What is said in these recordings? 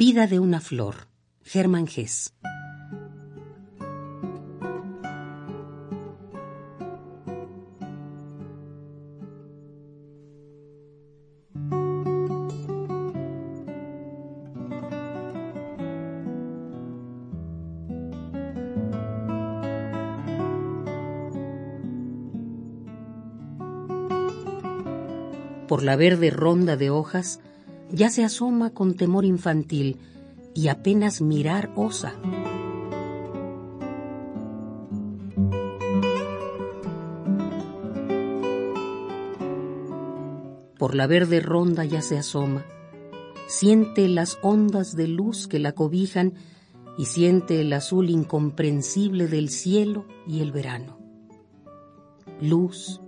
Vida de una flor, Germán Gess. Por la verde ronda de hojas ya se asoma con temor infantil y apenas mirar osa. Por la verde ronda ya se asoma, siente las ondas de luz que la cobijan y siente el azul incomprensible del cielo y el verano. Luz,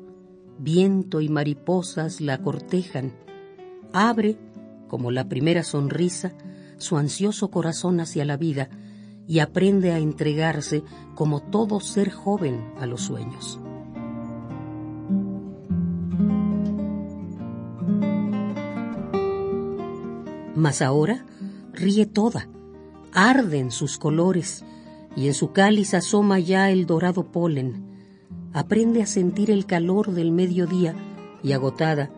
viento y mariposas la cortejan. Abre, como la primera sonrisa, su ansioso corazón hacia la vida y aprende a entregarse como todo ser joven a los sueños. Mas ahora ríe toda, arden sus colores y en su cáliz asoma ya el dorado polen aprende a sentir el calor del mediodía y agotada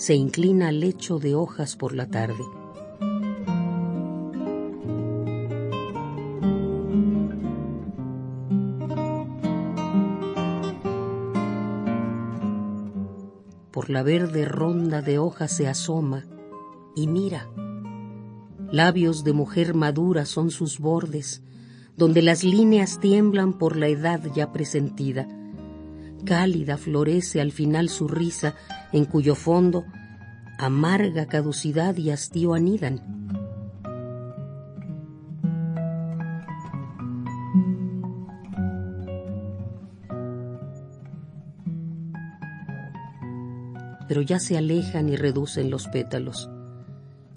se inclina al lecho de hojas por la tarde. Por la verde ronda de hojas se asoma y mira. Labios de mujer madura son sus bordes, donde las líneas tiemblan por la edad ya presentida Cálida florece al final su risa, en cuyo fondo amarga caducidad y hastío anidan. Pero ya se alejan y reducen los pétalos,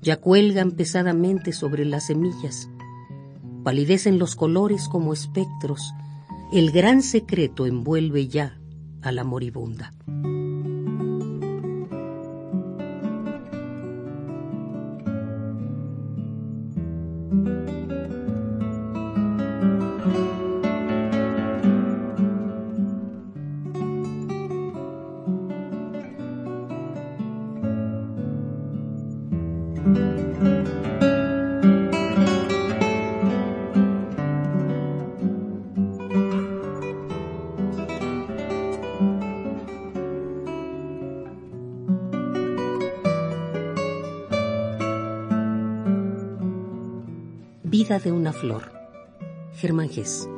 ya cuelgan pesadamente sobre las semillas, palidecen los colores como espectros, el gran secreto envuelve ya a la moribunda. Música Vida de una flor. Germán Gess.